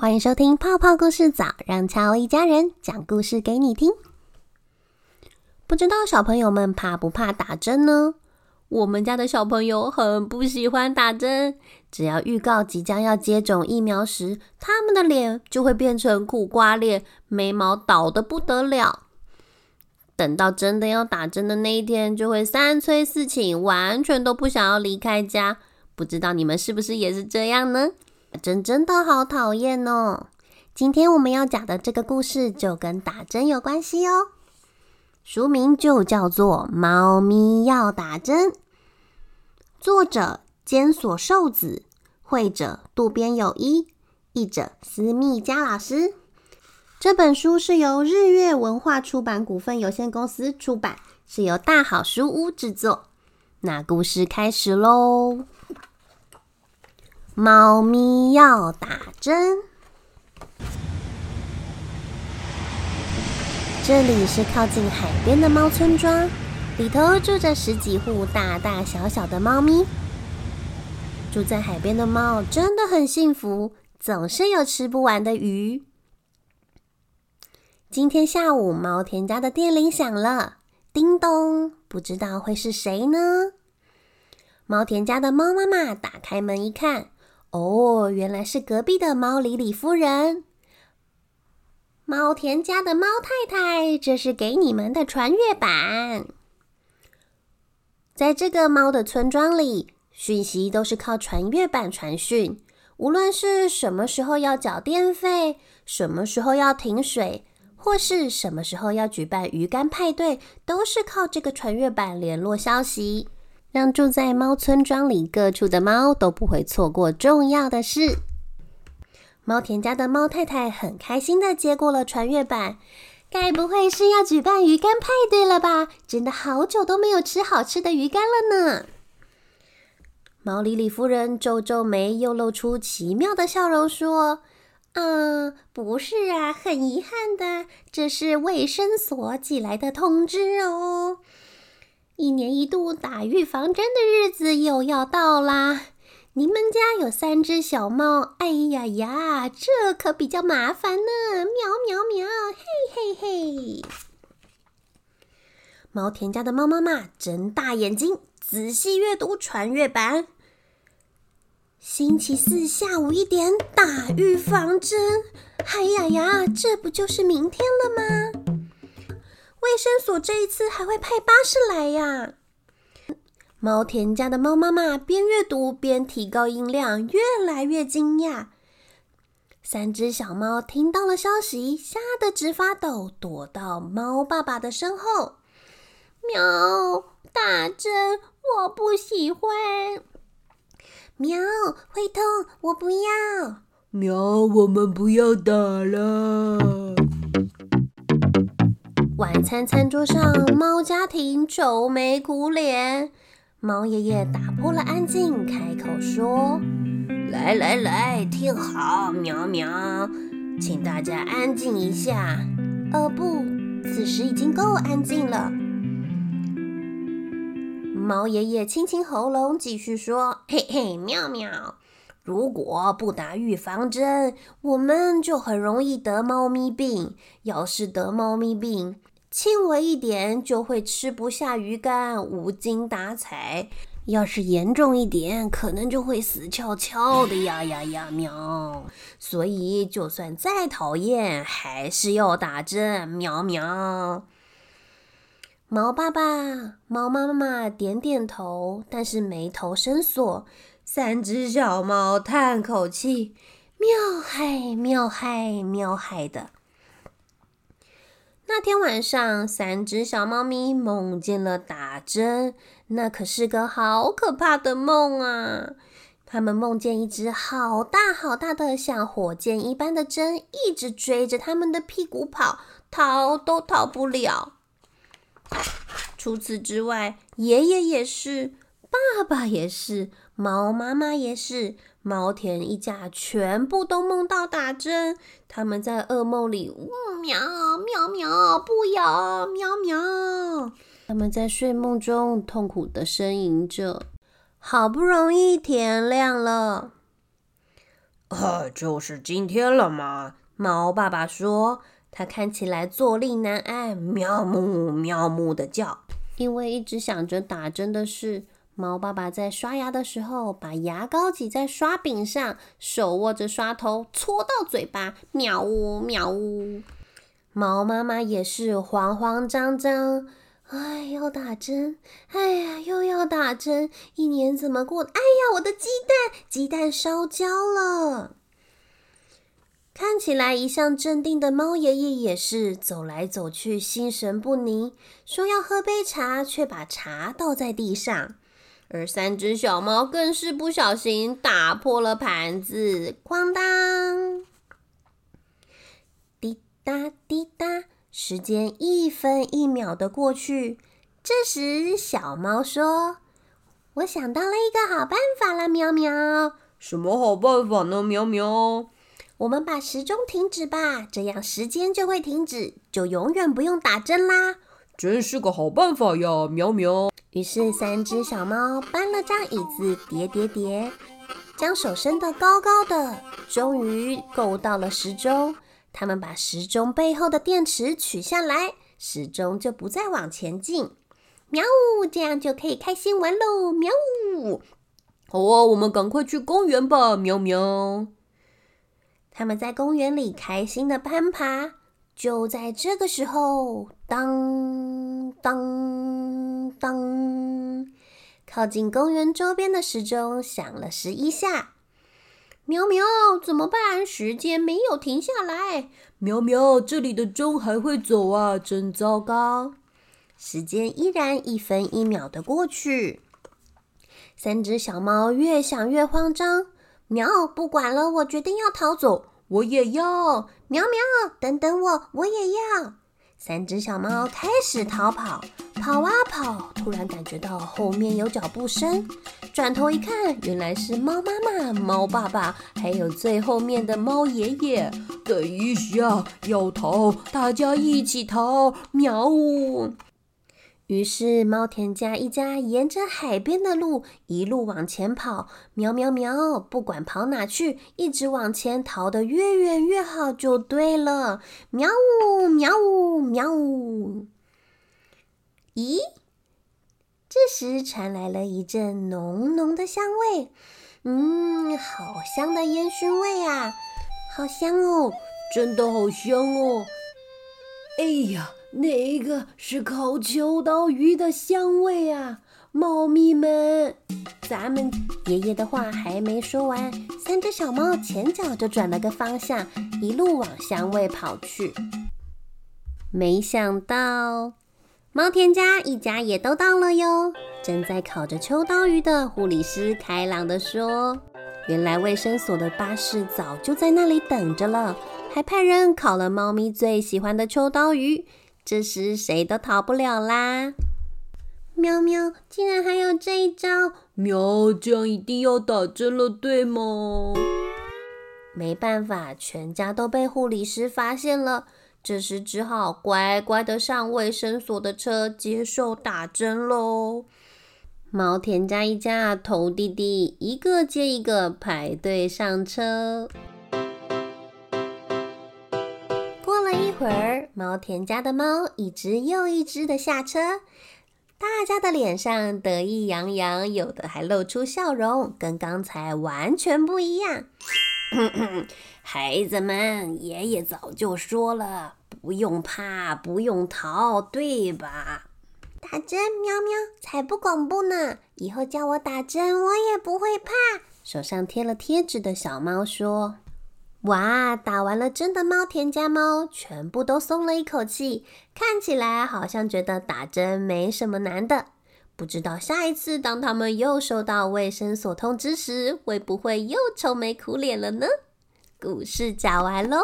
欢迎收听泡泡故事早，让乔一家人讲故事给你听。不知道小朋友们怕不怕打针呢？我们家的小朋友很不喜欢打针，只要预告即将要接种疫苗时，他们的脸就会变成苦瓜脸，眉毛倒得不得了。等到真的要打针的那一天，就会三催四请，完全都不想要离开家。不知道你们是不是也是这样呢？针真的好讨厌哦！今天我们要讲的这个故事就跟打针有关系哦。书名就叫做《猫咪要打针》，作者兼锁寿子，绘者渡边有一，译者私密加老师。这本书是由日月文化出版股份有限公司出版，是由大好书屋制作。那故事开始喽！猫咪要打针。这里是靠近海边的猫村庄，里头住着十几户大大小小的猫咪。住在海边的猫真的很幸福，总是有吃不完的鱼。今天下午，猫田家的电铃响了，叮咚，不知道会是谁呢？猫田家的猫妈妈打开门一看。哦，原来是隔壁的猫里里夫人。猫田家的猫太太，这是给你们的传阅版。在这个猫的村庄里，讯息都是靠传阅版传讯。无论是什么时候要缴电费，什么时候要停水，或是什么时候要举办鱼竿派对，都是靠这个传阅版联络消息。让住在猫村庄里各处的猫都不会错过重要的事。猫田家的猫太太很开心的接过了传阅板，该不会是要举办鱼干派对了吧？真的好久都没有吃好吃的鱼干了呢。毛里里夫人皱皱眉，又露出奇妙的笑容，说：“嗯，不是啊，很遗憾的，这是卫生所寄来的通知哦。”一年一度打预防针的日子又要到啦！你们家有三只小猫，哎呀呀，这可比较麻烦呢！喵喵喵，嘿嘿嘿！猫田家的猫妈妈睁大眼睛，仔细阅读传阅版。星期四下午一点打预防针，哎呀呀，这不就是明天了吗？卫生所这一次还会派巴士来呀！猫田家的猫妈妈边阅读边提高音量，越来越惊讶。三只小猫听到了消息，吓得直发抖，躲到猫爸爸的身后。喵！打针我不喜欢。喵！会痛，我不要。喵！我们不要打了。晚餐餐桌上，猫家庭愁眉苦脸。猫爷爷打破了安静，开口说：“来来来，听好，喵喵，请大家安静一下。哦不，此时已经够安静了。”猫爷爷清清喉咙，继续说：“嘿嘿，喵喵，如果不打预防针，我们就很容易得猫咪病。要是得猫咪病，轻微一点就会吃不下鱼干，无精打采；要是严重一点，可能就会死翘翘的呀呀呀！喵！所以就算再讨厌，还是要打针！喵喵！猫爸爸、猫妈妈点点头，但是眉头深锁。三只小猫叹口气：喵嗨，喵嗨，喵嗨的。那天晚上，三只小猫咪梦见了打针，那可是个好可怕的梦啊！他们梦见一只好大好大的像火箭一般的针，一直追着他们的屁股跑，逃都逃不了。除此之外，爷爷也是，爸爸也是，猫妈妈也是。猫田一家全部都梦到打针，他们在噩梦里呜喵喵喵不咬喵喵，他们在睡梦中痛苦的呻吟着，好不容易天亮了，啊，就是今天了吗？猫爸爸说，他看起来坐立难安，喵呜喵呜的叫，因为一直想着打针的事。猫爸爸在刷牙的时候，把牙膏挤在刷柄上，手握着刷头，搓到嘴巴，喵呜喵呜。猫妈妈也是慌慌张张，哎，要打针，哎呀，又要打针，一年怎么过？哎呀，我的鸡蛋，鸡蛋烧焦了。看起来一向镇定的猫爷爷也是走来走去，心神不宁，说要喝杯茶，却把茶倒在地上。而三只小猫更是不小心打破了盘子，哐当！滴答滴答，时间一分一秒的过去。这时，小猫说：“我想到了一个好办法了，喵喵。”“什么好办法呢，喵喵？”“我们把时钟停止吧，这样时间就会停止，就永远不用打针啦。”“真是个好办法呀，喵喵。”于是，三只小猫搬了张椅子，叠叠叠，将手伸得高高的，终于够到了时钟。他们把时钟背后的电池取下来，时钟就不再往前进。喵呜，这样就可以开心玩喽！喵呜，好啊，我们赶快去公园吧！喵喵。他们在公园里开心的攀爬。就在这个时候，当当当，靠近公园周边的时钟响了十一下。喵喵，怎么办？时间没有停下来。喵喵，这里的钟还会走啊，真糟糕！时间依然一分一秒的过去。三只小猫越想越慌张。喵，不管了，我决定要逃走。我也要。喵喵，等等我，我也要。三只小猫开始逃跑，跑啊跑，突然感觉到后面有脚步声，转头一看，原来是猫妈妈、猫爸爸，还有最后面的猫爷爷。等一下，要逃，大家一起逃！喵呜。于是，猫田家一家沿着海边的路一路往前跑，喵喵喵！不管跑哪去，一直往前逃得越远越好，就对了。喵呜，喵呜，喵呜！咦？这时传来了一阵浓浓的香味，嗯，好香的烟熏味啊，好香哦，真的好香哦！哎呀！那个是烤秋刀鱼的香味啊，猫咪们！咱们爷爷的话还没说完，三只小猫前脚就转了个方向，一路往香味跑去。没想到，猫田家一家也都到了哟。正在烤着秋刀鱼的护理师开朗地说：“原来卫生所的巴士早就在那里等着了，还派人烤了猫咪最喜欢的秋刀鱼。”这时谁都逃不了啦！喵喵，竟然还有这一招！喵，这样一定要打针了，对吗？没办法，全家都被护理师发现了。这时只好乖乖的上卫生所的车，接受打针喽。毛田家一家头弟弟一个接一个排队上车。会儿，猫田家的猫一只又一只的下车，大家的脸上得意洋洋，有的还露出笑容，跟刚才完全不一样。孩子们，爷爷早就说了，不用怕，不用逃，对吧？打针，喵喵，才不恐怖呢！以后叫我打针，我也不会怕。手上贴了贴纸的小猫说。哇！打完了针的猫田家猫全部都松了一口气，看起来好像觉得打针没什么难的。不知道下一次当他们又收到卫生所通知时，会不会又愁眉苦脸了呢？故事讲完喽。